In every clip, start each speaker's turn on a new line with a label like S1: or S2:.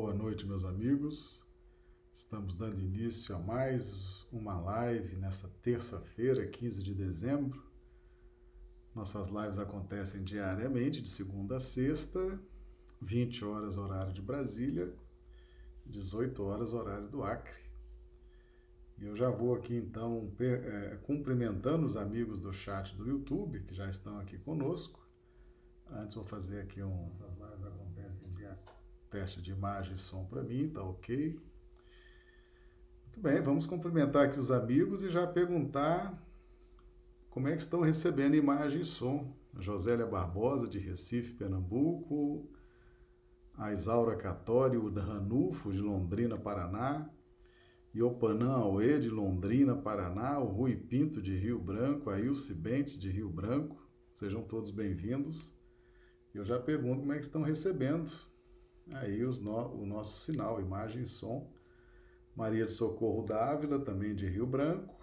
S1: Boa noite, meus amigos. Estamos dando início a mais uma live nesta terça-feira, 15 de dezembro. Nossas lives acontecem diariamente, de segunda a sexta, 20 horas horário de Brasília, 18 horas horário do Acre. E eu já vou aqui então é, cumprimentando os amigos do chat do YouTube que já estão aqui conosco. Antes vou fazer aqui um. Nossas lives acontecem teste de imagem e som para mim, tá ok? Muito bem, vamos cumprimentar aqui os amigos e já perguntar como é que estão recebendo imagem e som. Josélia Barbosa, de Recife, Pernambuco, a Isaura Catório, da Ranulfo, de Londrina, Paraná, Iopanã Aue, de Londrina, Paraná, o Rui Pinto, de Rio Branco, a Ilse Bentes, de Rio Branco. Sejam todos bem-vindos. Eu já pergunto como é que estão recebendo aí no, o nosso sinal, imagem e som. Maria de Socorro Dávila, também de Rio Branco.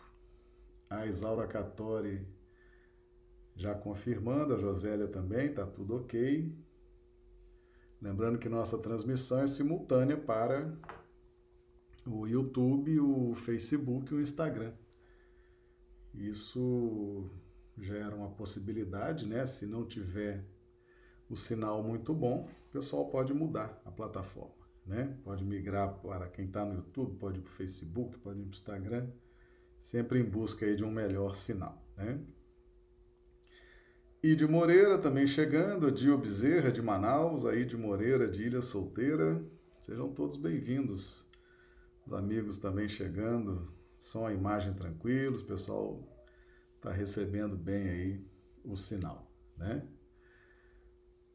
S1: A Isaura Catori já confirmando, a Josélia também, está tudo ok. Lembrando que nossa transmissão é simultânea para o YouTube, o Facebook e o Instagram. Isso gera uma possibilidade, né? Se não tiver o sinal muito bom, o pessoal pode mudar a plataforma, né? Pode migrar para quem está no YouTube, pode ir para o Facebook, pode ir para o Instagram, sempre em busca aí de um melhor sinal, né? De Moreira também chegando, Dio Bezerra de Manaus, aí de Moreira de Ilha Solteira, sejam todos bem-vindos. Os amigos também chegando, som, imagem tranquilos, o pessoal está recebendo bem aí o sinal, né?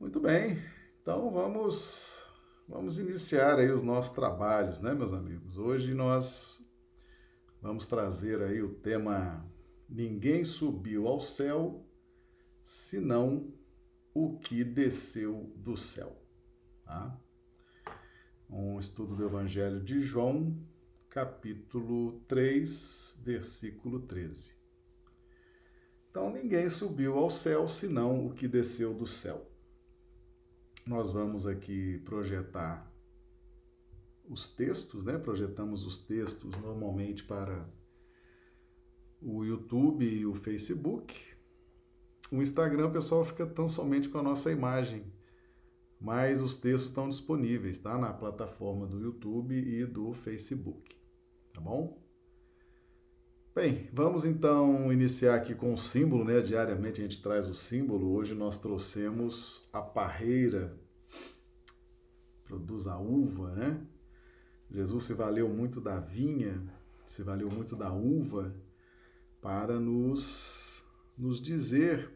S1: Muito bem, então vamos vamos iniciar aí os nossos trabalhos, né, meus amigos? Hoje nós vamos trazer aí o tema Ninguém subiu ao céu senão o que desceu do céu, tá? um estudo do Evangelho de João, capítulo 3, versículo 13. Então, ninguém subiu ao céu senão o que desceu do céu. Nós vamos aqui projetar os textos, né? Projetamos os textos normalmente para o YouTube e o Facebook. O Instagram, o pessoal fica tão somente com a nossa imagem mas os textos estão disponíveis, tá? Na plataforma do YouTube e do Facebook, tá bom? Bem, vamos então iniciar aqui com o símbolo, né? Diariamente a gente traz o símbolo. Hoje nós trouxemos a parreira, produz a uva, né? Jesus se valeu muito da vinha, se valeu muito da uva para nos, nos dizer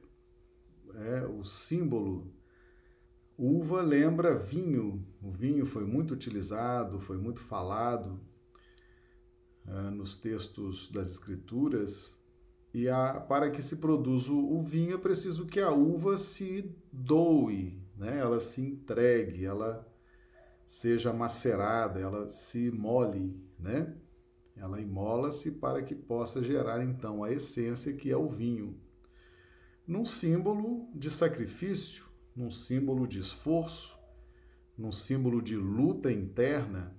S1: é, o símbolo Uva lembra vinho. O vinho foi muito utilizado, foi muito falado uh, nos textos das Escrituras. E a, para que se produza o vinho é preciso que a uva se doe, né? ela se entregue, ela seja macerada, ela se mole, né? Ela imola-se para que possa gerar então a essência que é o vinho. Num símbolo de sacrifício, num símbolo de esforço, num símbolo de luta interna,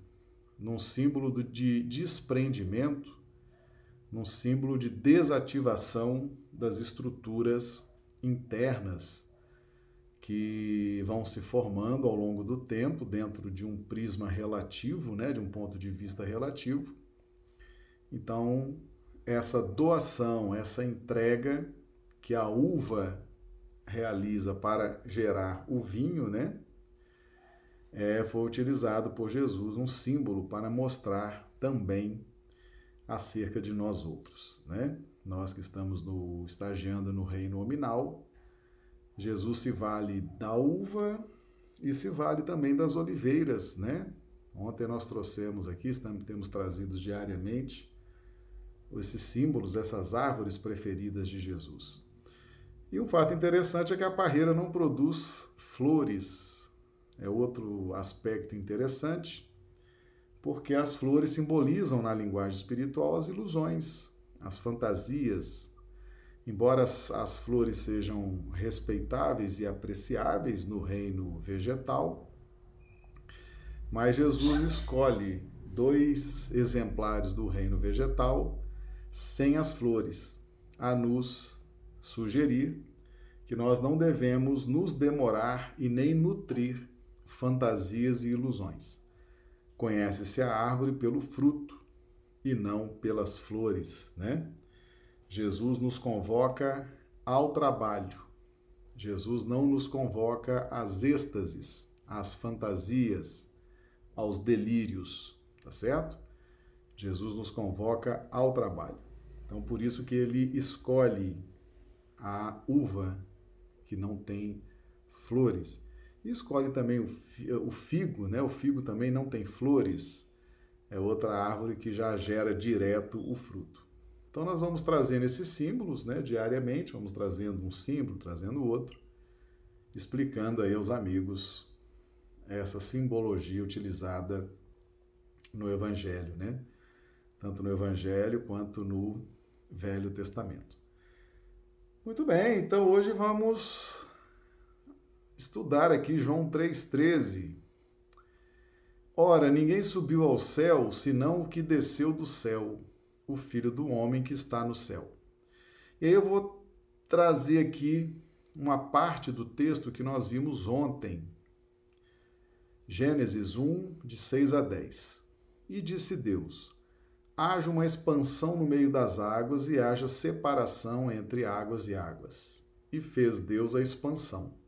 S1: num símbolo de desprendimento, num símbolo de desativação das estruturas internas que vão se formando ao longo do tempo dentro de um prisma relativo, né, de um ponto de vista relativo. Então, essa doação, essa entrega que a uva realiza para gerar o vinho, né? É, foi utilizado por Jesus um símbolo para mostrar também acerca de nós outros, né? Nós que estamos no, estagiando no reino nominal, Jesus se vale da uva e se vale também das oliveiras, né? Ontem nós trouxemos aqui, estamos, temos trazido diariamente esses símbolos, essas árvores preferidas de Jesus. E um fato interessante é que a parreira não produz flores. É outro aspecto interessante, porque as flores simbolizam na linguagem espiritual as ilusões, as fantasias. Embora as, as flores sejam respeitáveis e apreciáveis no reino vegetal, Mas Jesus escolhe dois exemplares do reino vegetal sem as flores, a nos sugerir que nós não devemos nos demorar e nem nutrir fantasias e ilusões. Conhece-se a árvore pelo fruto e não pelas flores, né? Jesus nos convoca ao trabalho. Jesus não nos convoca às êxtases, às fantasias, aos delírios, tá certo? Jesus nos convoca ao trabalho. Então, por isso que ele escolhe a uva que não tem flores. E escolhe também o figo, né? O figo também não tem flores. É outra árvore que já gera direto o fruto. Então nós vamos trazendo esses símbolos, né, diariamente, vamos trazendo um símbolo, trazendo outro, explicando aí aos amigos essa simbologia utilizada no evangelho, né? Tanto no evangelho quanto no Velho Testamento. Muito bem, então hoje vamos estudar aqui João 3,13. Ora, ninguém subiu ao céu senão o que desceu do céu, o Filho do Homem que está no céu. E aí eu vou trazer aqui uma parte do texto que nós vimos ontem. Gênesis 1, de 6 a 10. E disse Deus: haja uma expansão no meio das águas e haja separação entre águas e águas. E fez Deus a expansão.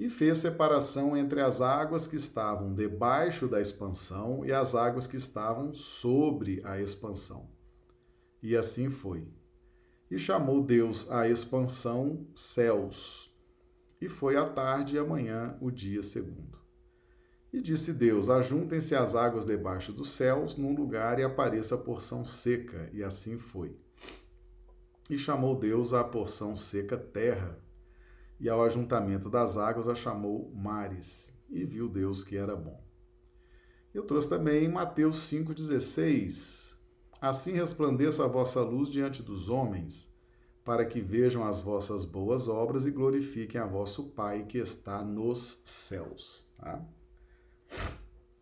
S1: E fez separação entre as águas que estavam debaixo da expansão e as águas que estavam sobre a expansão. E assim foi. E chamou Deus a expansão céus. E foi a tarde e amanhã o dia segundo. E disse Deus: Ajuntem-se as águas debaixo dos céus num lugar e apareça a porção seca. E assim foi. E chamou Deus a porção seca terra, e ao ajuntamento das águas a chamou mares. E viu Deus que era bom. Eu trouxe também Mateus 5,16. Assim resplandeça a vossa luz diante dos homens, para que vejam as vossas boas obras e glorifiquem a vosso Pai que está nos céus. Tá?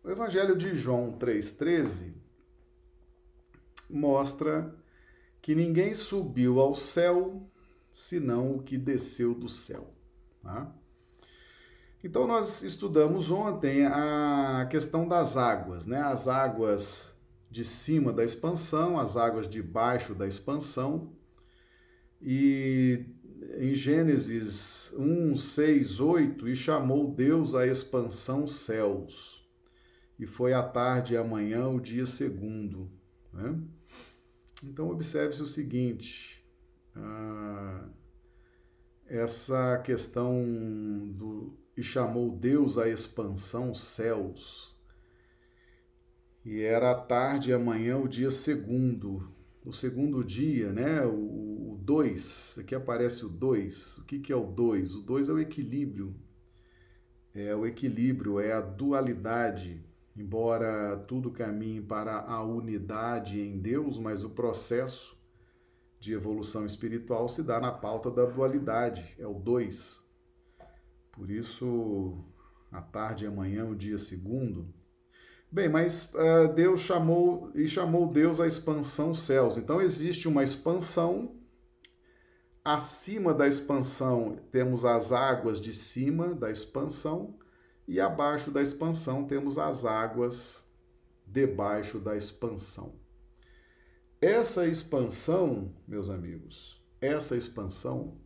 S1: O Evangelho de João 3,13 mostra que ninguém subiu ao céu senão o que desceu do céu. Tá? Então, nós estudamos ontem a questão das águas, né? As águas de cima da expansão, as águas de baixo da expansão. E em Gênesis 1, 6, 8, e chamou Deus a expansão céus. E foi a tarde e amanhã o dia segundo. Né? Então, observe-se o seguinte: ah, essa questão do e chamou Deus a expansão céus. E era a tarde e amanhã o dia segundo o segundo dia, né? O 2, aqui aparece o 2. O que, que é o 2? O 2 é o equilíbrio. É o equilíbrio, é a dualidade. Embora tudo caminhe para a unidade em Deus, mas o processo de evolução espiritual se dá na pauta da dualidade, é o 2. Por isso, a tarde e amanhã, o dia segundo, Bem, mas uh, Deus chamou e chamou Deus a expansão céus. Então existe uma expansão. Acima da expansão temos as águas de cima da expansão e abaixo da expansão temos as águas debaixo da expansão. Essa expansão, meus amigos, essa expansão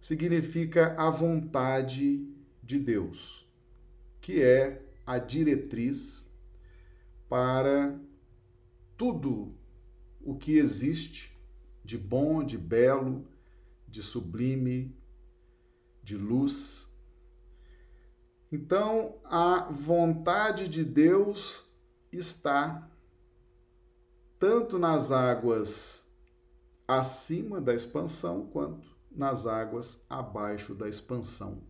S1: significa a vontade de Deus, que é a diretriz para tudo o que existe de bom, de belo, de sublime, de luz. Então, a vontade de Deus está tanto nas águas acima da expansão quanto nas águas abaixo da expansão.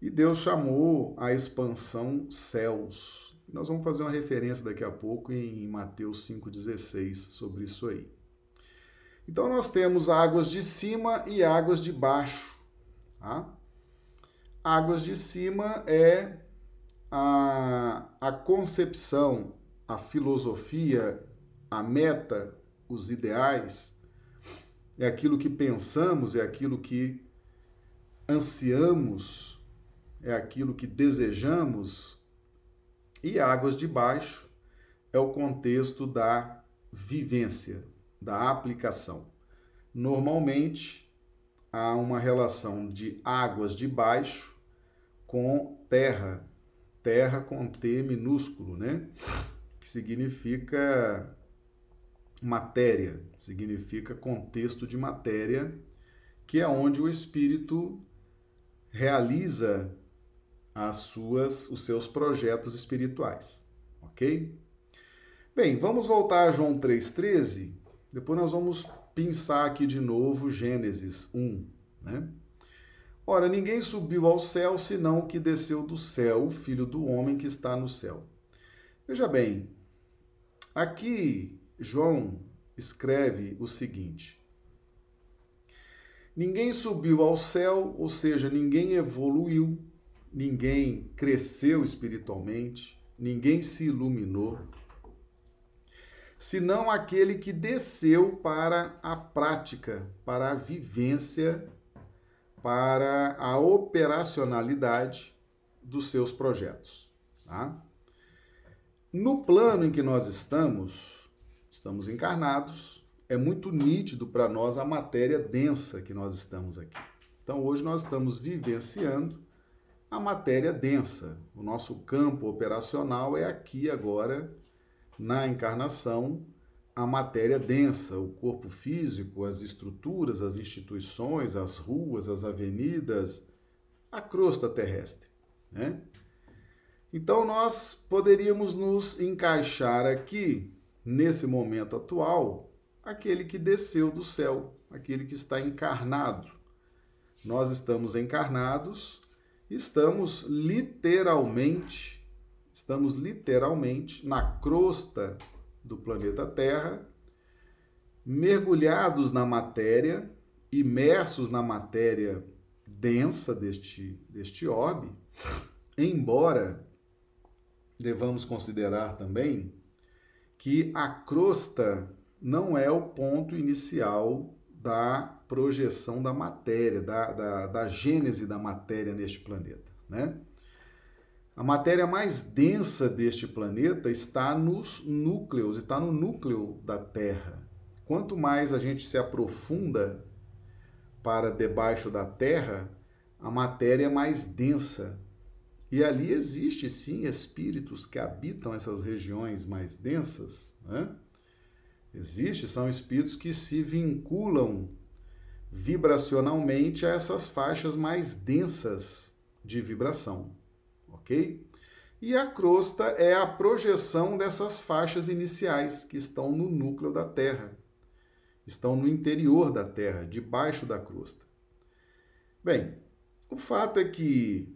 S1: E Deus chamou a expansão céus. Nós vamos fazer uma referência daqui a pouco em Mateus 5,16 sobre isso aí. Então nós temos águas de cima e águas de baixo. Tá? Águas de cima é a, a concepção, a filosofia, a meta, os ideais, é aquilo que pensamos, é aquilo que ansiamos, é aquilo que desejamos, e águas de baixo é o contexto da vivência, da aplicação. Normalmente há uma relação de águas de baixo com terra, terra com T minúsculo, né? Que significa matéria, significa contexto de matéria, que é onde o espírito realiza as suas os seus projetos espirituais, OK? Bem, vamos voltar a João 3:13. Depois nós vamos pensar aqui de novo Gênesis 1, né? Ora, ninguém subiu ao céu senão o que desceu do céu, o filho do homem que está no céu. Veja bem, aqui João escreve o seguinte: Ninguém subiu ao céu, ou seja, ninguém evoluiu, ninguém cresceu espiritualmente, ninguém se iluminou, senão aquele que desceu para a prática, para a vivência para a operacionalidade dos seus projetos. Tá? No plano em que nós estamos, estamos encarnados, é muito nítido para nós a matéria densa que nós estamos aqui. Então, hoje nós estamos vivenciando a matéria densa. O nosso campo operacional é aqui agora, na encarnação, a matéria densa, o corpo físico, as estruturas, as instituições, as ruas, as avenidas, a crosta terrestre. Né? Então, nós poderíamos nos encaixar aqui, nesse momento atual, aquele que desceu do céu, aquele que está encarnado. Nós estamos encarnados, estamos literalmente, estamos literalmente na crosta do planeta Terra, mergulhados na matéria, imersos na matéria densa deste, deste orbe, embora devamos considerar também que a crosta não é o ponto inicial da projeção da matéria, da, da, da gênese da matéria neste planeta, né? A matéria mais densa deste planeta está nos núcleos, está no núcleo da Terra. Quanto mais a gente se aprofunda para debaixo da Terra, a matéria é mais densa. E ali existe sim espíritos que habitam essas regiões mais densas. Né? Existe, são espíritos que se vinculam vibracionalmente a essas faixas mais densas de vibração ok? E a crosta é a projeção dessas faixas iniciais que estão no núcleo da Terra, estão no interior da Terra, debaixo da crosta. Bem, o fato é que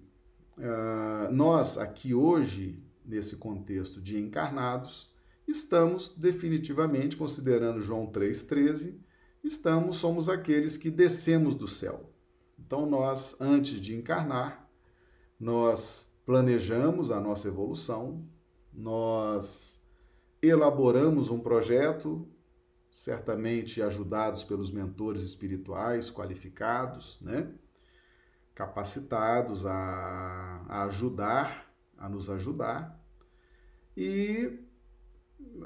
S1: uh, nós aqui hoje, nesse contexto de encarnados, estamos definitivamente, considerando João 3,13, estamos, somos aqueles que descemos do céu. Então, nós, antes de encarnar, nós planejamos a nossa evolução, nós elaboramos um projeto, certamente ajudados pelos mentores espirituais qualificados, né? Capacitados a, a ajudar, a nos ajudar, e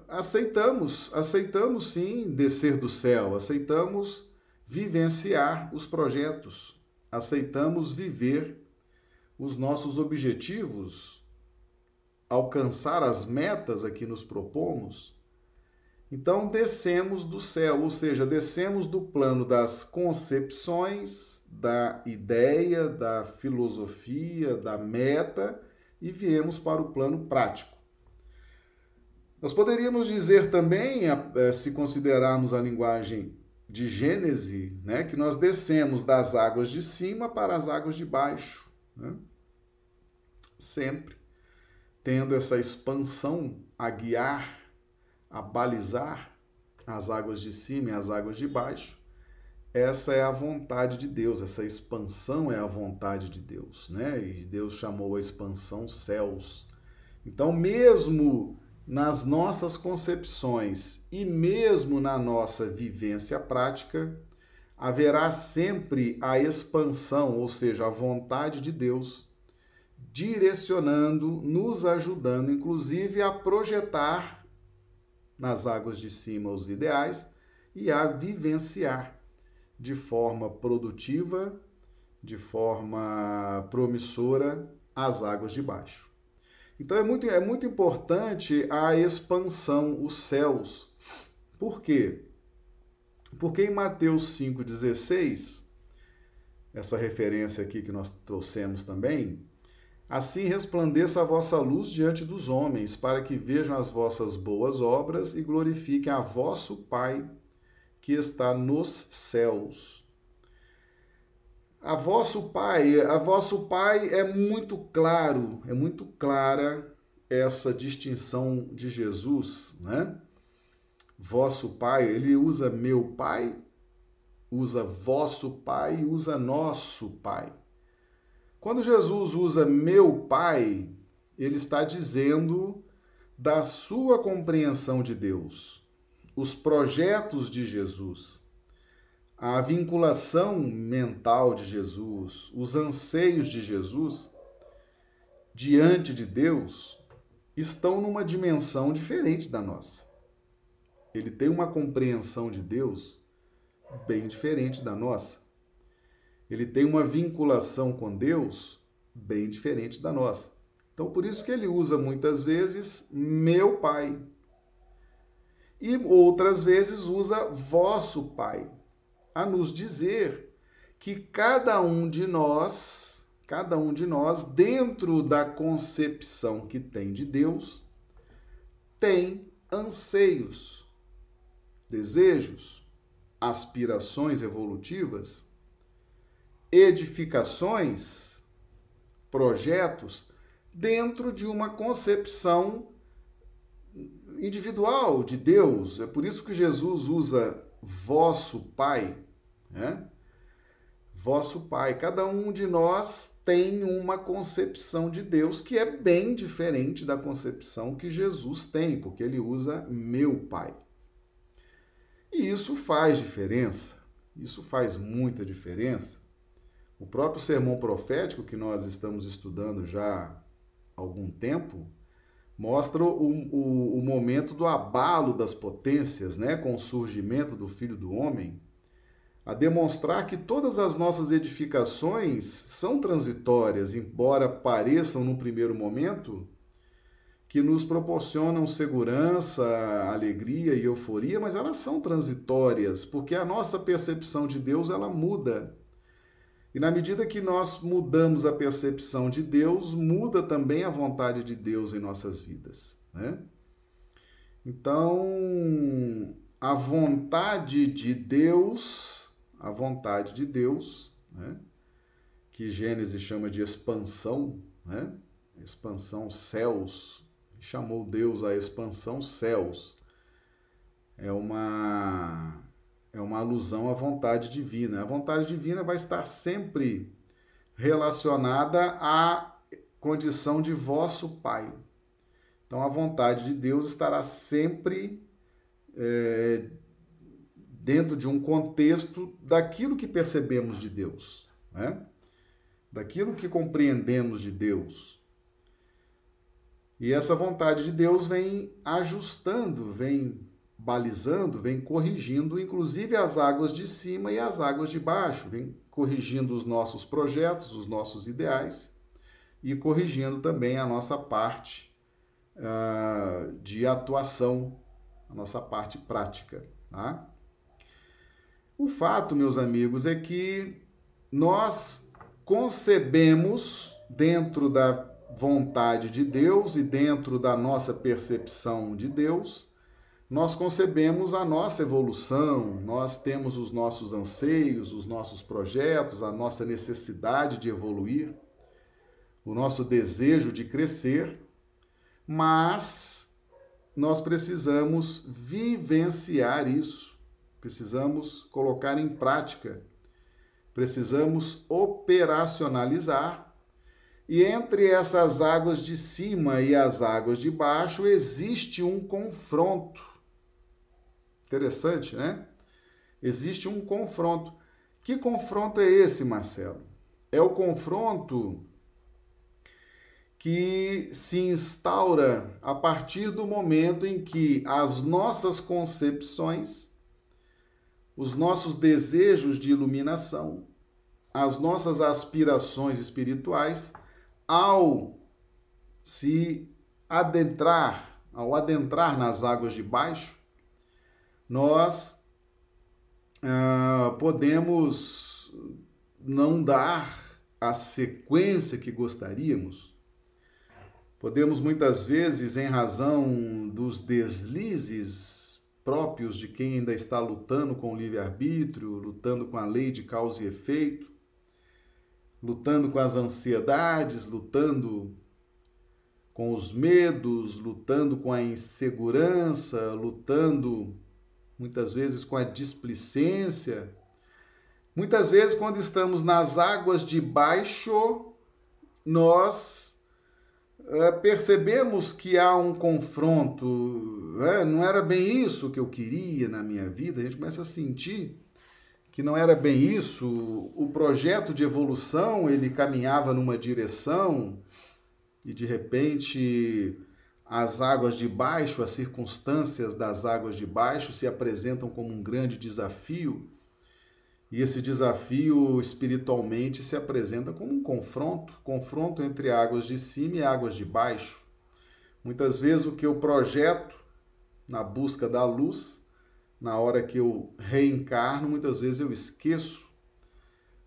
S1: aceitamos, aceitamos sim descer do céu, aceitamos vivenciar os projetos, aceitamos viver os nossos objetivos, alcançar as metas a que nos propomos, então descemos do céu, ou seja, descemos do plano das concepções, da ideia, da filosofia, da meta e viemos para o plano prático. Nós poderíamos dizer também, eh, se considerarmos a linguagem de Gênese, né, que nós descemos das águas de cima para as águas de baixo. Né? Sempre tendo essa expansão a guiar, a balizar as águas de cima e as águas de baixo, essa é a vontade de Deus, essa expansão é a vontade de Deus, né? E Deus chamou a expansão céus. Então, mesmo nas nossas concepções e mesmo na nossa vivência prática, haverá sempre a expansão, ou seja, a vontade de Deus direcionando, nos ajudando, inclusive, a projetar nas águas de cima os ideais e a vivenciar de forma produtiva, de forma promissora, as águas de baixo. Então é muito, é muito importante a expansão, os céus. Por quê? Porque em Mateus 5,16, essa referência aqui que nós trouxemos também, assim resplandeça a vossa luz diante dos homens, para que vejam as vossas boas obras e glorifiquem a vosso Pai que está nos céus. A vosso Pai, a vosso Pai é muito claro, é muito clara essa distinção de Jesus, né? Vosso Pai, ele usa meu Pai, usa vosso Pai, usa nosso Pai. Quando Jesus usa meu Pai, ele está dizendo da sua compreensão de Deus os projetos de Jesus, a vinculação mental de Jesus, os anseios de Jesus diante de Deus estão numa dimensão diferente da nossa. Ele tem uma compreensão de Deus bem diferente da nossa. Ele tem uma vinculação com Deus bem diferente da nossa. Então, por isso que ele usa muitas vezes meu pai, e outras vezes usa vosso Pai, a nos dizer que cada um de nós, cada um de nós, dentro da concepção que tem de Deus, tem anseios, desejos, aspirações evolutivas, edificações, projetos dentro de uma concepção individual de Deus. É por isso que Jesus usa vosso Pai, né? Vosso Pai. Cada um de nós tem uma concepção de Deus que é bem diferente da concepção que Jesus tem, porque ele usa meu Pai. E isso faz diferença. Isso faz muita diferença. O próprio sermão profético que nós estamos estudando já há algum tempo, mostra o, o, o, momento do abalo das potências, né, com o surgimento do Filho do Homem, a demonstrar que todas as nossas edificações são transitórias, embora pareçam no primeiro momento que nos proporcionam segurança, alegria e euforia, mas elas são transitórias, porque a nossa percepção de Deus ela muda. E na medida que nós mudamos a percepção de Deus, muda também a vontade de Deus em nossas vidas. Né? Então, a vontade de Deus, a vontade de Deus, né? que Gênesis chama de expansão, né? expansão céus, chamou Deus a expansão céus. É uma é uma alusão à vontade divina. A vontade divina vai estar sempre relacionada à condição de vosso Pai. Então, a vontade de Deus estará sempre é, dentro de um contexto daquilo que percebemos de Deus, né? daquilo que compreendemos de Deus. E essa vontade de Deus vem ajustando, vem balizando, vem corrigindo, inclusive as águas de cima e as águas de baixo, vem corrigindo os nossos projetos, os nossos ideais e corrigindo também a nossa parte uh, de atuação, a nossa parte prática. Tá? O fato, meus amigos, é que nós concebemos dentro da vontade de Deus e dentro da nossa percepção de Deus nós concebemos a nossa evolução, nós temos os nossos anseios, os nossos projetos, a nossa necessidade de evoluir, o nosso desejo de crescer, mas nós precisamos vivenciar isso precisamos colocar em prática, precisamos operacionalizar. E entre essas águas de cima e as águas de baixo existe um confronto. Interessante, né? Existe um confronto. Que confronto é esse, Marcelo? É o confronto que se instaura a partir do momento em que as nossas concepções, os nossos desejos de iluminação, as nossas aspirações espirituais, ao se adentrar, ao adentrar nas águas de baixo, nós ah, podemos não dar a sequência que gostaríamos. Podemos muitas vezes, em razão dos deslizes próprios de quem ainda está lutando com o livre-arbítrio, lutando com a lei de causa e efeito, lutando com as ansiedades, lutando com os medos, lutando com a insegurança, lutando muitas vezes com a displicência. Muitas vezes, quando estamos nas águas de baixo, nós é, percebemos que há um confronto, é, não era bem isso que eu queria na minha vida, a gente começa a sentir que não era bem isso, o projeto de evolução ele caminhava numa direção e de repente as águas de baixo, as circunstâncias das águas de baixo se apresentam como um grande desafio e esse desafio espiritualmente se apresenta como um confronto, confronto entre águas de cima e águas de baixo. Muitas vezes o que eu projeto na busca da luz, na hora que eu reencarno, muitas vezes eu esqueço.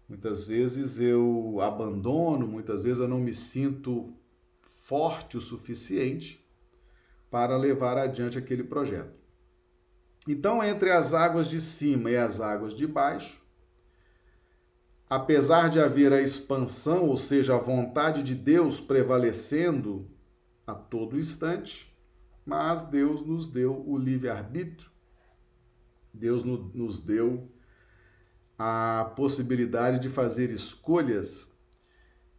S1: Muitas vezes eu abandono, muitas vezes eu não me sinto forte o suficiente para levar adiante aquele projeto. Então, entre as águas de cima e as águas de baixo, apesar de haver a expansão, ou seja, a vontade de Deus prevalecendo a todo instante, mas Deus nos deu o livre-arbítrio, Deus nos deu a possibilidade de fazer escolhas.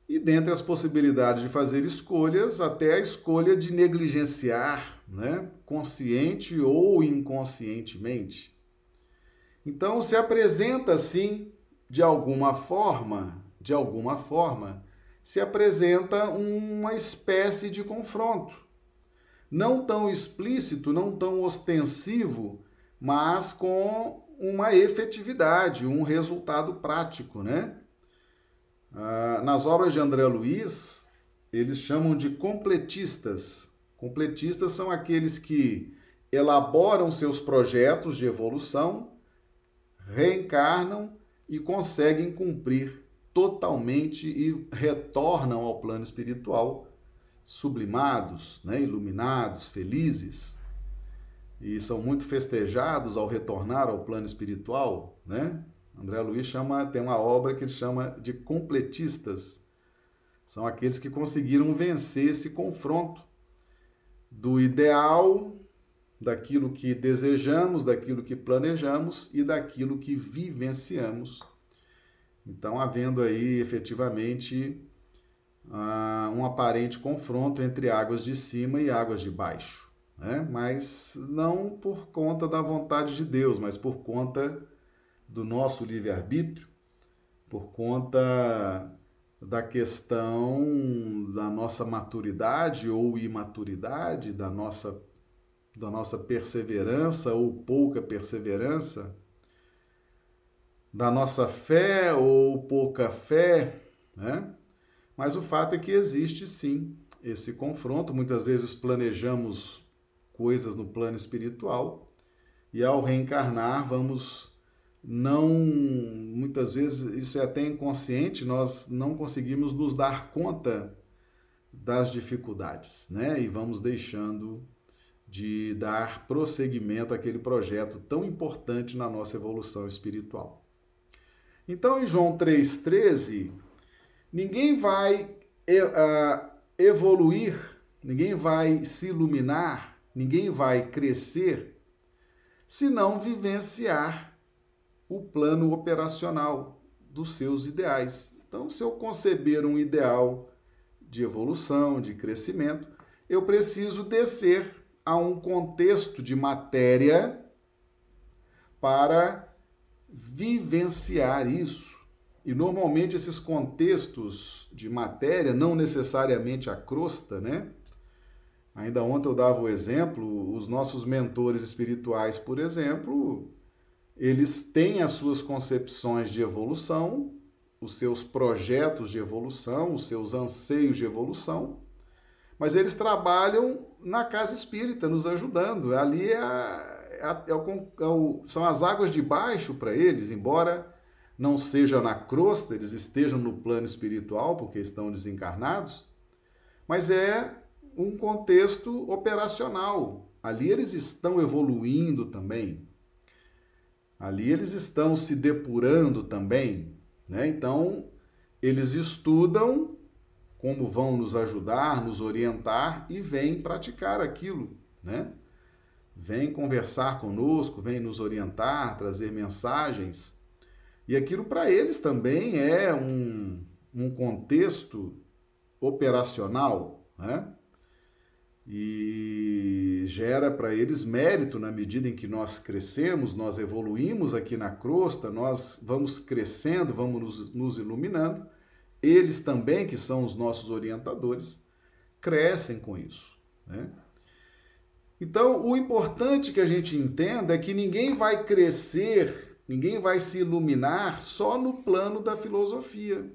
S1: E dentre as possibilidades de fazer escolhas, até a escolha de negligenciar, né? consciente ou inconscientemente. Então se apresenta assim de alguma forma, de alguma forma, se apresenta uma espécie de confronto. Não tão explícito, não tão ostensivo, mas com uma efetividade, um resultado prático, né? Ah, nas obras de André Luiz, eles chamam de completistas. Completistas são aqueles que elaboram seus projetos de evolução, reencarnam e conseguem cumprir totalmente e retornam ao plano espiritual sublimados, né, iluminados, felizes. E são muito festejados ao retornar ao plano espiritual, né? André Luiz chama, tem uma obra que ele chama de completistas. São aqueles que conseguiram vencer esse confronto do ideal daquilo que desejamos, daquilo que planejamos e daquilo que vivenciamos. Então, havendo aí efetivamente uh, um aparente confronto entre águas de cima e águas de baixo, né? mas não por conta da vontade de Deus, mas por conta do nosso livre-arbítrio, por conta da questão da nossa maturidade ou imaturidade, da nossa da nossa perseverança ou pouca perseverança, da nossa fé ou pouca fé, né? Mas o fato é que existe sim esse confronto. Muitas vezes planejamos coisas no plano espiritual e ao reencarnar vamos não muitas vezes isso é até inconsciente, nós não conseguimos nos dar conta das dificuldades, né? E vamos deixando de dar prosseguimento àquele projeto tão importante na nossa evolução espiritual. Então, em João 3,13, ninguém vai evoluir, ninguém vai se iluminar, ninguém vai crescer se não vivenciar o plano operacional dos seus ideais. Então, se eu conceber um ideal de evolução, de crescimento, eu preciso descer a um contexto de matéria para vivenciar isso. E normalmente esses contextos de matéria, não necessariamente a crosta, né? Ainda ontem eu dava o exemplo, os nossos mentores espirituais, por exemplo, eles têm as suas concepções de evolução, os seus projetos de evolução, os seus anseios de evolução, mas eles trabalham na casa espírita, nos ajudando. Ali é, a, é, é, o, é o, são as águas de baixo para eles, embora não seja na crosta, eles estejam no plano espiritual, porque estão desencarnados, mas é um contexto operacional. Ali eles estão evoluindo também. Ali eles estão se depurando também. Né? Então, eles estudam como vão nos ajudar, nos orientar e vêm praticar aquilo, né? Vem conversar conosco, vem nos orientar, trazer mensagens. E aquilo para eles também é um, um contexto operacional, né? E gera para eles mérito na medida em que nós crescemos, nós evoluímos aqui na crosta, nós vamos crescendo, vamos nos, nos iluminando eles também, que são os nossos orientadores, crescem com isso. Né? Então, o importante que a gente entenda é que ninguém vai crescer, ninguém vai se iluminar só no plano da filosofia,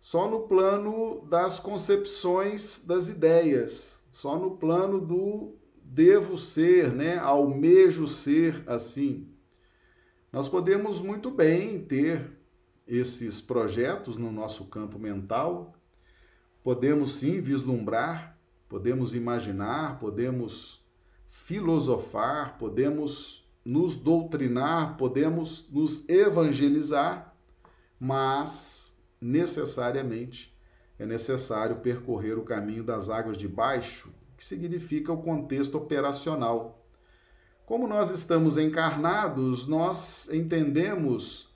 S1: só no plano das concepções das ideias, só no plano do devo ser, né? almejo ser assim. Nós podemos muito bem ter esses projetos no nosso campo mental, podemos sim vislumbrar, podemos imaginar, podemos filosofar, podemos nos doutrinar, podemos nos evangelizar, mas necessariamente é necessário percorrer o caminho das águas de baixo, que significa o contexto operacional. Como nós estamos encarnados, nós entendemos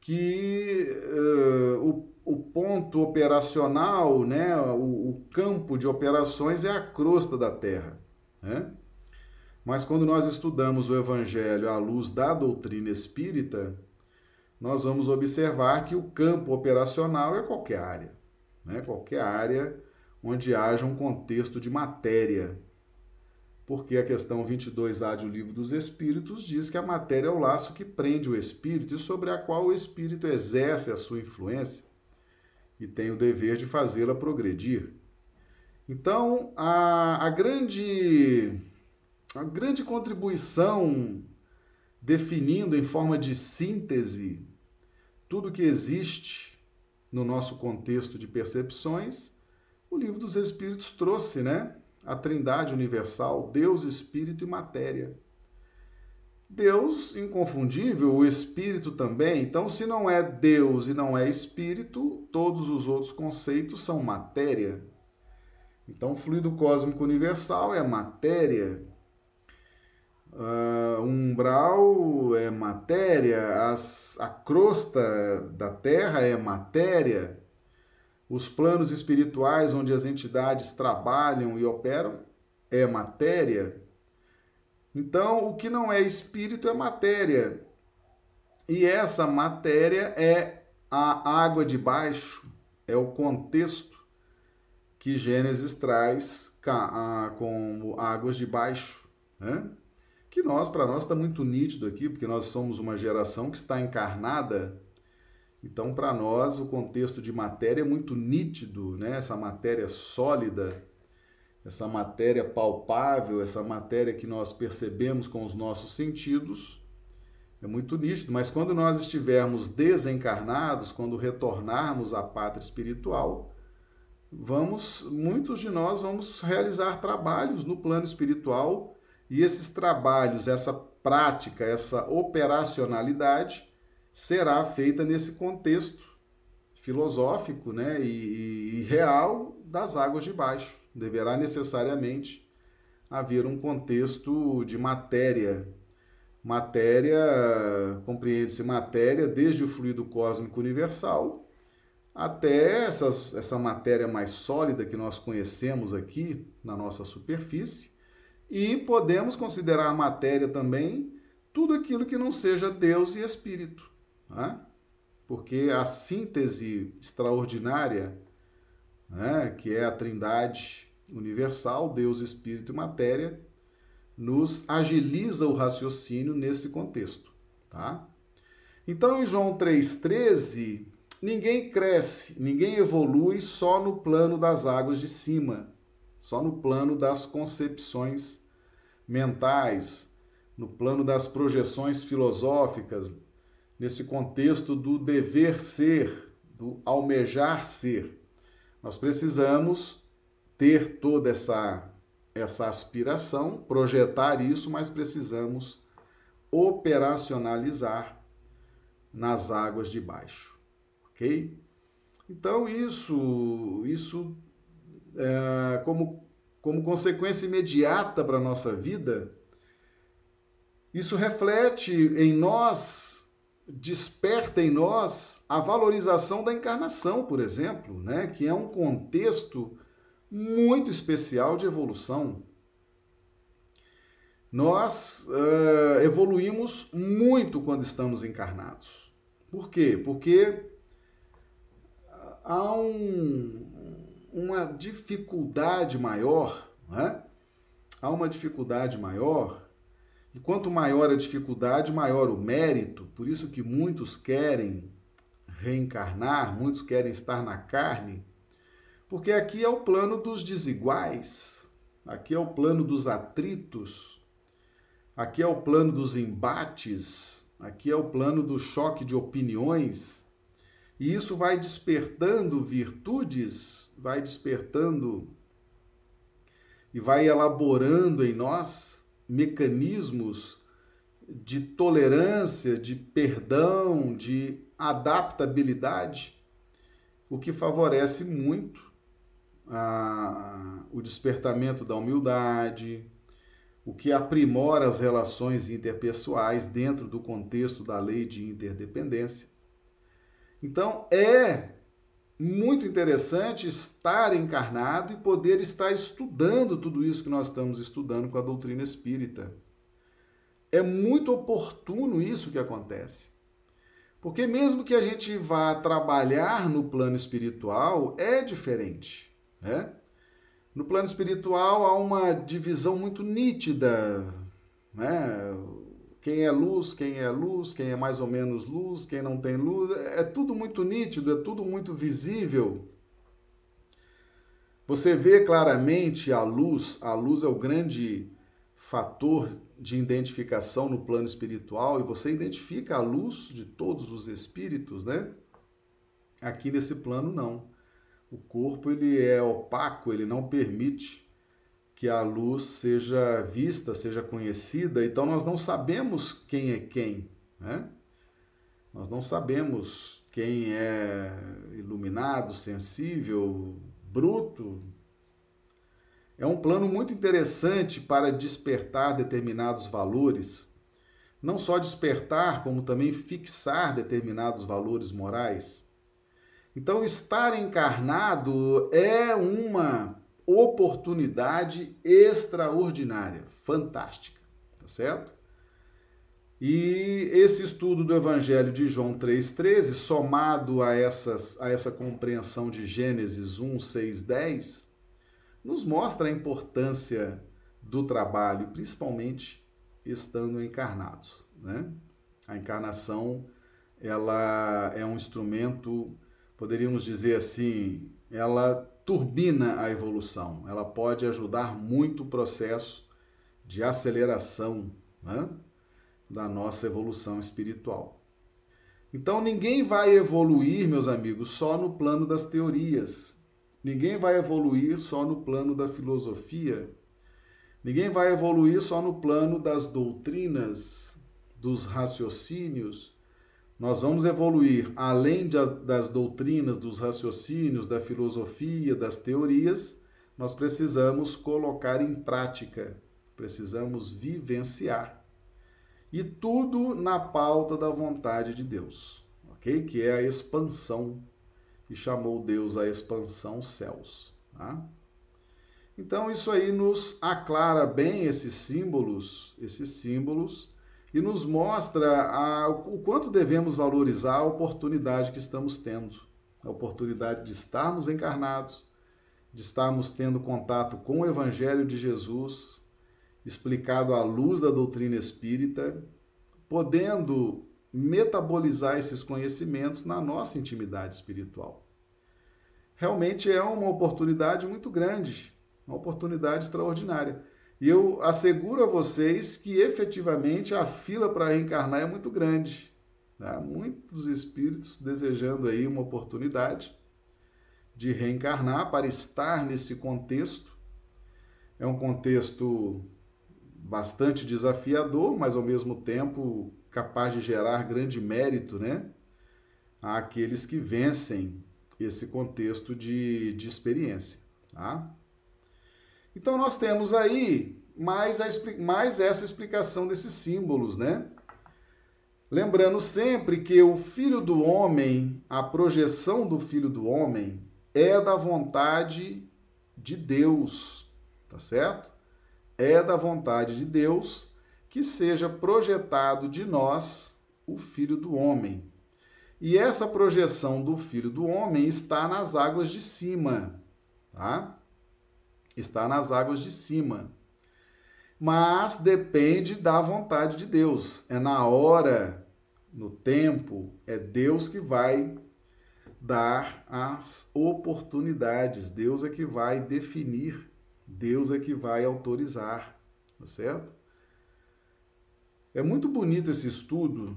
S1: que uh, o, o, ponto operacional, né, o, o, campo de operações é a crosta da Terra. Né? Mas quando nós estudamos o Evangelho à luz da doutrina espírita, nós vamos observar que o campo operacional é qualquer área, né? qualquer área onde haja um contexto de matéria, porque a questão 22A do Livro dos Espíritos diz que a matéria é o laço que prende o espírito e sobre a qual o espírito exerce a sua influência e tem o dever de fazê-la progredir. Então, a, a, grande, a grande contribuição definindo em forma de síntese tudo que existe no nosso contexto de percepções, o Livro dos Espíritos trouxe, né? a Trindade universal, Deus, Espírito e matéria. Deus inconfundível, o Espírito também. Então, se não é Deus e não é Espírito, todos os outros conceitos são matéria. Então, o fluido cósmico universal é matéria. Uh, umbral é matéria, as, a crosta da Terra é matéria os planos espirituais onde as entidades trabalham e operam é matéria. Então, o que não é espírito é matéria. E essa matéria é a água de baixo, é o contexto que Gênesis traz com águas de baixo. Né? Que nós, para nós, está muito nítido aqui, porque nós somos uma geração que está encarnada então, para nós, o contexto de matéria é muito nítido, né? essa matéria sólida, essa matéria palpável, essa matéria que nós percebemos com os nossos sentidos, é muito nítido. Mas quando nós estivermos desencarnados, quando retornarmos à pátria espiritual, vamos, muitos de nós vamos realizar trabalhos no plano espiritual e esses trabalhos, essa prática, essa operacionalidade será feita nesse contexto filosófico né, e, e real das águas de baixo. Deverá necessariamente haver um contexto de matéria, Matéria, compreende-se matéria desde o fluido cósmico universal até essas, essa matéria mais sólida que nós conhecemos aqui na nossa superfície, e podemos considerar matéria também tudo aquilo que não seja Deus e Espírito. Né? Porque a síntese extraordinária, né, que é a trindade universal, Deus, Espírito e matéria, nos agiliza o raciocínio nesse contexto. Tá? Então, em João 3,13, ninguém cresce, ninguém evolui só no plano das águas de cima, só no plano das concepções mentais, no plano das projeções filosóficas, nesse contexto do dever ser, do almejar ser. Nós precisamos ter toda essa essa aspiração, projetar isso, mas precisamos operacionalizar nas águas de baixo, ok? Então isso, isso é, como, como consequência imediata para a nossa vida, isso reflete em nós, desperta em nós a valorização da encarnação, por exemplo, né? que é um contexto muito especial de evolução. Nós uh, evoluímos muito quando estamos encarnados. Por quê? Porque há um, uma dificuldade maior, né? há uma dificuldade maior, e quanto maior a dificuldade, maior o mérito, por isso que muitos querem reencarnar, muitos querem estar na carne, porque aqui é o plano dos desiguais, aqui é o plano dos atritos, aqui é o plano dos embates, aqui é o plano do choque de opiniões, e isso vai despertando virtudes, vai despertando e vai elaborando em nós mecanismos de tolerância, de perdão, de adaptabilidade, o que favorece muito a, o despertamento da humildade, o que aprimora as relações interpessoais dentro do contexto da lei de interdependência. Então, é muito interessante estar encarnado e poder estar estudando tudo isso que nós estamos estudando com a doutrina espírita. É muito oportuno isso que acontece. Porque mesmo que a gente vá trabalhar no plano espiritual, é diferente. Né? No plano espiritual há uma divisão muito nítida, né? Quem é luz, quem é luz, quem é mais ou menos luz, quem não tem luz, é tudo muito nítido, é tudo muito visível. Você vê claramente a luz, a luz é o grande fator de identificação no plano espiritual e você identifica a luz de todos os espíritos, né? Aqui nesse plano não. O corpo ele é opaco, ele não permite que a luz seja vista, seja conhecida, então nós não sabemos quem é quem, né? Nós não sabemos quem é iluminado, sensível, bruto. É um plano muito interessante para despertar determinados valores, não só despertar, como também fixar determinados valores morais. Então, estar encarnado é uma oportunidade extraordinária, fantástica, tá certo? E esse estudo do Evangelho de João 3,13, somado a, essas, a essa compreensão de Gênesis 1, 6, 10, nos mostra a importância do trabalho, principalmente estando encarnados. Né? A encarnação ela é um instrumento poderíamos dizer assim, ela turbina a evolução, ela pode ajudar muito o processo de aceleração né, da nossa evolução espiritual. Então, ninguém vai evoluir, meus amigos, só no plano das teorias. Ninguém vai evoluir só no plano da filosofia. Ninguém vai evoluir só no plano das doutrinas, dos raciocínios nós vamos evoluir além de, das doutrinas, dos raciocínios, da filosofia, das teorias, nós precisamos colocar em prática, precisamos vivenciar. e tudo na pauta da vontade de Deus, ok? Que é a expansão, e chamou Deus a expansão céus, tá? Então isso aí nos aclara bem esses símbolos, esses símbolos, e nos mostra a, o quanto devemos valorizar a oportunidade que estamos tendo, a oportunidade de estarmos encarnados, de estarmos tendo contato com o Evangelho de Jesus, explicado à luz da doutrina espírita, podendo metabolizar esses conhecimentos na nossa intimidade espiritual. Realmente é uma oportunidade muito grande, uma oportunidade extraordinária. E eu asseguro a vocês que efetivamente a fila para reencarnar é muito grande. Tá? Muitos espíritos desejando aí uma oportunidade de reencarnar para estar nesse contexto. É um contexto bastante desafiador, mas ao mesmo tempo capaz de gerar grande mérito, né? Àqueles que vencem esse contexto de, de experiência, tá? Então nós temos aí mais, a, mais essa explicação desses símbolos, né? Lembrando sempre que o Filho do Homem, a projeção do Filho do Homem, é da vontade de Deus, tá certo? é da vontade de Deus que seja projetado de nós o Filho do Homem. E essa projeção do Filho do Homem está nas águas de cima, tá? Está nas águas de cima. Mas depende da vontade de Deus. É na hora, no tempo, é Deus que vai dar as oportunidades. Deus é que vai definir Deus é que vai autorizar, tá certo? É muito bonito esse estudo,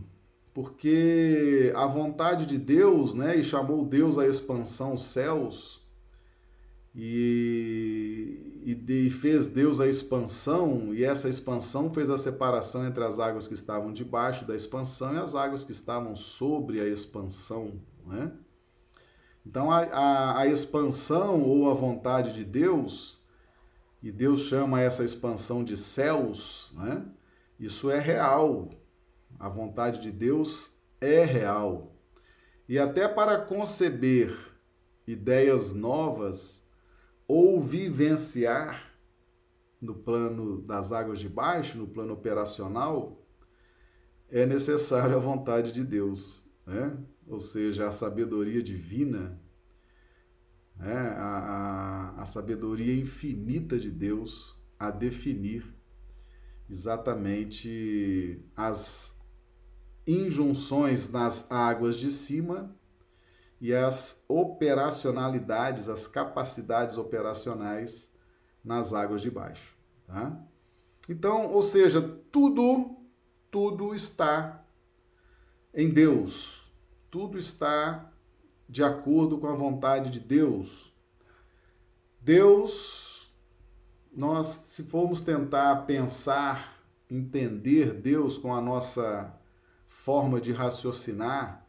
S1: porque a vontade de Deus, né, e chamou Deus a expansão céus, e, e, e fez Deus a expansão, e essa expansão fez a separação entre as águas que estavam debaixo da expansão e as águas que estavam sobre a expansão, né? Então, a, a, a expansão ou a vontade de Deus e Deus chama essa expansão de céus, né? Isso é real. A vontade de Deus é real. E até para conceber ideias novas ou vivenciar no plano das águas de baixo, no plano operacional, é necessário a vontade de Deus, né? ou seja, a sabedoria divina né, a, a, a sabedoria infinita de Deus a definir exatamente as injunções nas águas de cima e as operacionalidades, as capacidades operacionais nas águas de baixo, tá? Então, ou seja, tudo tudo está em Deus. Tudo está de acordo com a vontade de Deus. Deus, nós, se formos tentar pensar, entender Deus com a nossa forma de raciocinar,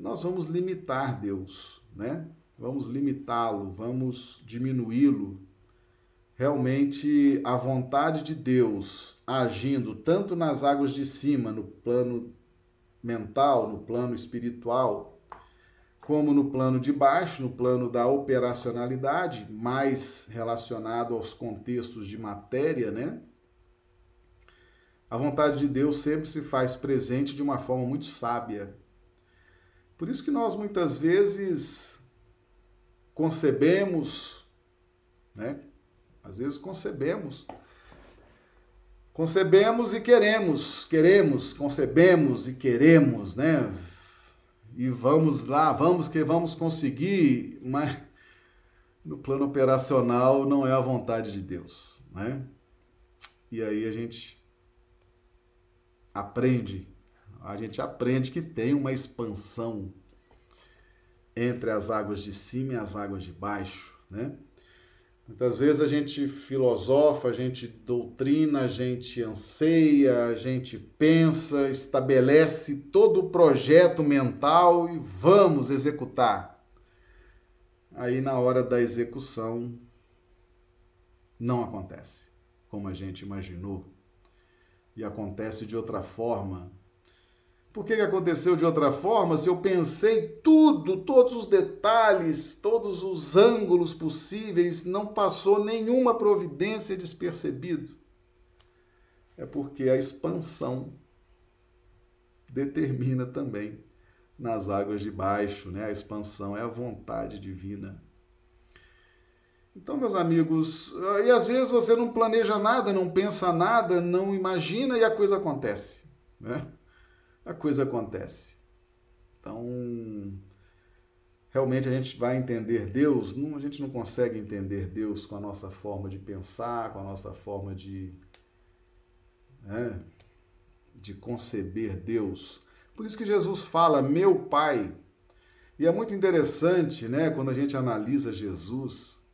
S1: nós vamos limitar Deus, né? Vamos limitá-lo, vamos diminuí-lo. Realmente, a vontade de Deus agindo tanto nas águas de cima, no plano mental, no plano espiritual, como no plano de baixo, no plano da operacionalidade, mais relacionado aos contextos de matéria, né? A vontade de Deus sempre se faz presente de uma forma muito sábia. Por isso que nós muitas vezes concebemos, né? Às vezes concebemos. Concebemos e queremos, queremos, concebemos e queremos, né? e vamos lá, vamos que vamos conseguir, mas no plano operacional não é a vontade de Deus, né? E aí a gente aprende, a gente aprende que tem uma expansão entre as águas de cima e as águas de baixo, né? Muitas vezes a gente filosofa, a gente doutrina, a gente anseia, a gente pensa, estabelece todo o projeto mental e vamos executar. Aí na hora da execução não acontece como a gente imaginou. e acontece de outra forma? Por que, que aconteceu de outra forma se eu pensei tudo, todos os detalhes, todos os ângulos possíveis, não passou nenhuma providência despercebido? É porque a expansão determina também nas águas de baixo, né? A expansão é a vontade divina. Então, meus amigos, e às vezes você não planeja nada, não pensa nada, não imagina e a coisa acontece, né? A coisa acontece. Então, realmente a gente vai entender Deus, não, a gente não consegue entender Deus com a nossa forma de pensar, com a nossa forma de, né, de conceber Deus. Por isso que Jesus fala, meu Pai. E é muito interessante, né, quando a gente analisa Jesus,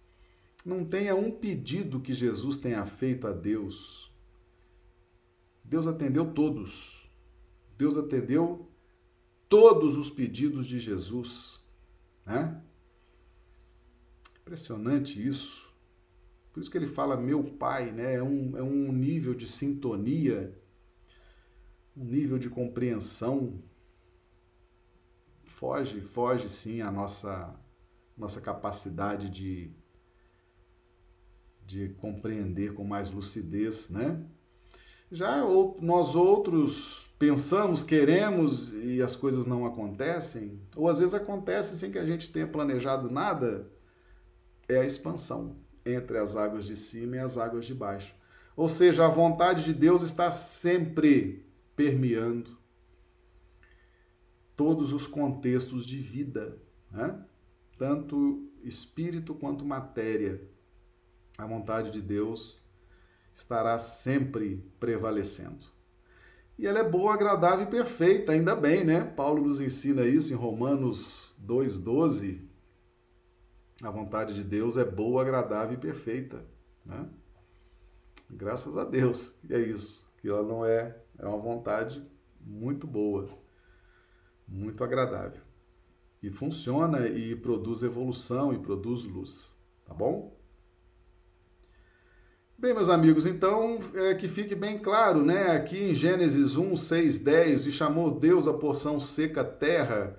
S1: não tenha um pedido que Jesus tenha feito a Deus. Deus atendeu todos. Deus atendeu todos os pedidos de Jesus. Né? Impressionante isso. Por isso que ele fala meu pai, né? É um, é um nível de sintonia, um nível de compreensão. Foge, foge sim a nossa, nossa capacidade de de compreender com mais lucidez, né? Já nós outros pensamos, queremos e as coisas não acontecem, ou às vezes acontecem sem que a gente tenha planejado nada, é a expansão entre as águas de cima e as águas de baixo. Ou seja, a vontade de Deus está sempre permeando todos os contextos de vida, né? tanto espírito quanto matéria a vontade de Deus estará sempre prevalecendo. E ela é boa, agradável e perfeita, ainda bem, né? Paulo nos ensina isso em Romanos 2,12. A vontade de Deus é boa, agradável e perfeita, né? Graças a Deus, e é isso, que ela não é, é uma vontade muito boa, muito agradável. E funciona e produz evolução e produz luz, tá bom? Bem, meus amigos, então é, que fique bem claro, né? Aqui em Gênesis 1, 6, 10, e chamou Deus a porção seca terra.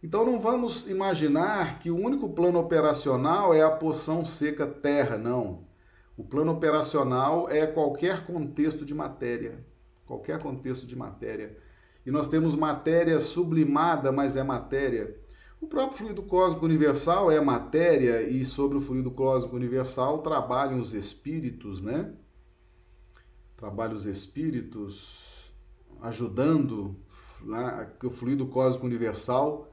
S1: Então não vamos imaginar que o único plano operacional é a porção seca terra, não. O plano operacional é qualquer contexto de matéria. Qualquer contexto de matéria. E nós temos matéria sublimada, mas é matéria. O próprio fluido cósmico universal é matéria e sobre o fluido cósmico universal trabalham os espíritos, né? Trabalham os espíritos ajudando que o fluido cósmico universal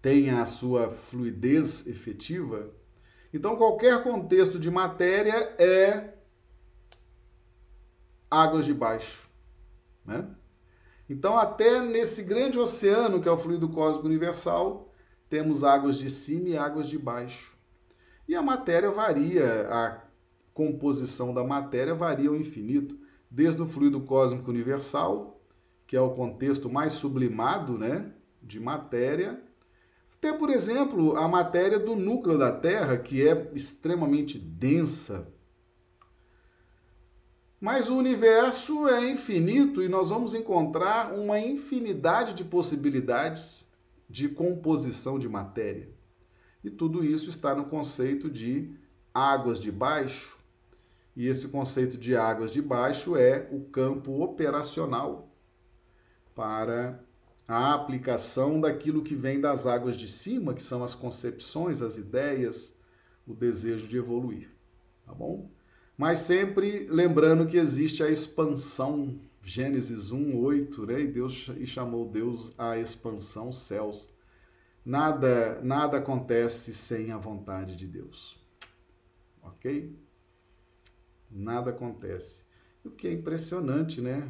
S1: tenha a sua fluidez efetiva. Então, qualquer contexto de matéria é águas de baixo, né? Então, até nesse grande oceano que é o fluido cósmico universal, temos águas de cima e águas de baixo. E a matéria varia, a composição da matéria varia ao infinito, desde o fluido cósmico universal, que é o contexto mais sublimado né, de matéria, até, por exemplo, a matéria do núcleo da Terra, que é extremamente densa, mas o universo é infinito e nós vamos encontrar uma infinidade de possibilidades de composição de matéria. E tudo isso está no conceito de águas de baixo. E esse conceito de águas de baixo é o campo operacional para a aplicação daquilo que vem das águas de cima, que são as concepções, as ideias, o desejo de evoluir. Tá bom? Mas sempre lembrando que existe a expansão, Gênesis 1, 8, né? E Deus e chamou Deus a expansão céus. Nada, nada acontece sem a vontade de Deus. Ok? Nada acontece. O que é impressionante, né?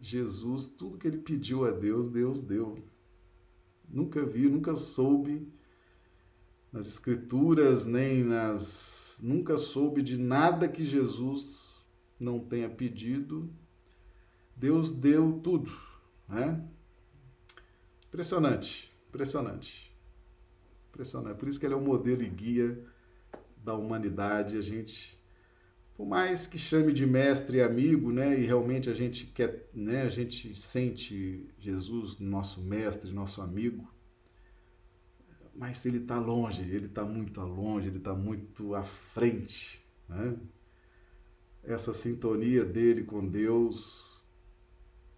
S1: Jesus, tudo que ele pediu a Deus, Deus deu. Nunca vi, nunca soube nas escrituras, nem nas nunca soube de nada que Jesus não tenha pedido. Deus deu tudo, né? Impressionante, impressionante. Impressionante. Por isso que ele é o modelo e guia da humanidade. A gente por mais que chame de mestre e amigo, né, e realmente a gente quer, né, a gente sente Jesus nosso mestre, nosso amigo, mas ele está longe, ele está muito longe, ele está muito à frente, né? Essa sintonia dele com Deus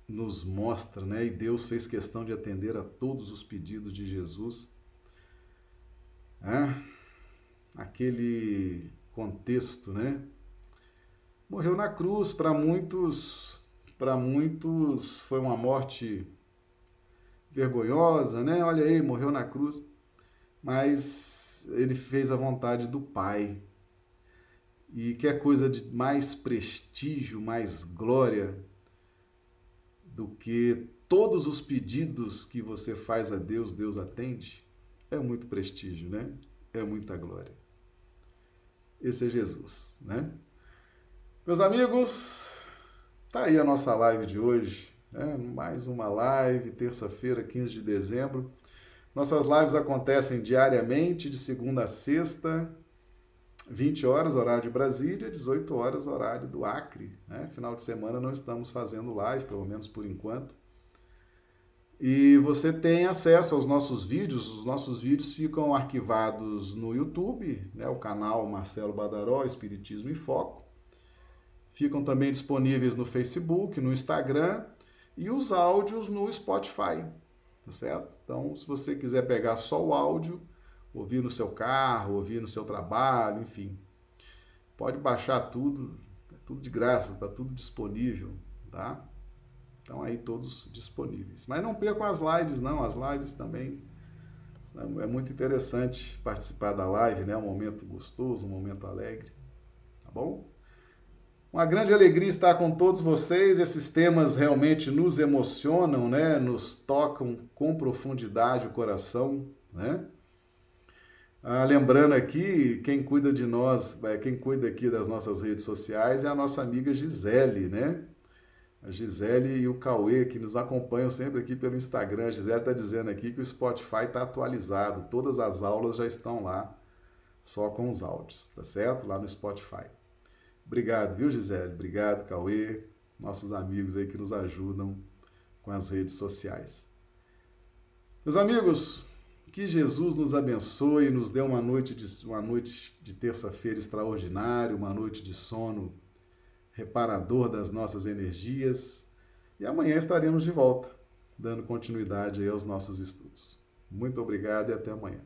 S1: nos mostra, né? E Deus fez questão de atender a todos os pedidos de Jesus. Né? Aquele contexto, né? Morreu na cruz, para muitos, para muitos foi uma morte vergonhosa, né? Olha aí, morreu na cruz. Mas ele fez a vontade do Pai. E que é coisa de mais prestígio, mais glória do que todos os pedidos que você faz a Deus, Deus atende? É muito prestígio, né? É muita glória. Esse é Jesus, né? Meus amigos, tá aí a nossa live de hoje. Né? Mais uma live, terça-feira, 15 de dezembro. Nossas lives acontecem diariamente, de segunda a sexta, 20 horas, horário de Brasília, 18 horas, horário do Acre. Né? Final de semana não estamos fazendo live, pelo menos por enquanto. E você tem acesso aos nossos vídeos. Os nossos vídeos ficam arquivados no YouTube, né? o canal Marcelo Badaró, Espiritismo em Foco. Ficam também disponíveis no Facebook, no Instagram e os áudios no Spotify, tá certo? Então, se você quiser pegar só o áudio, ouvir no seu carro, ouvir no seu trabalho, enfim, pode baixar tudo, é tudo de graça, tá tudo disponível, tá? Então aí todos disponíveis. Mas não percam as lives, não, as lives também é muito interessante participar da live, né? Um momento gostoso, um momento alegre, tá bom? Uma grande alegria estar com todos vocês. Esses temas realmente nos emocionam, né? Nos tocam com profundidade o coração, né? Ah, lembrando aqui, quem cuida de nós, é, quem cuida aqui das nossas redes sociais é a nossa amiga Gisele, né? A Gisele e o Cauê, que nos acompanham sempre aqui pelo Instagram. A Gisele está dizendo aqui que o Spotify está atualizado, todas as aulas já estão lá, só com os áudios, tá certo? Lá no Spotify. Obrigado, viu, Gisele? Obrigado, Cauê, nossos amigos aí que nos ajudam com as redes sociais. Meus amigos, que Jesus nos abençoe, nos dê uma noite de, uma noite de terça-feira extraordinária, uma noite de sono reparador das nossas energias. E amanhã estaremos de volta, dando continuidade aos nossos estudos. Muito obrigado e até amanhã.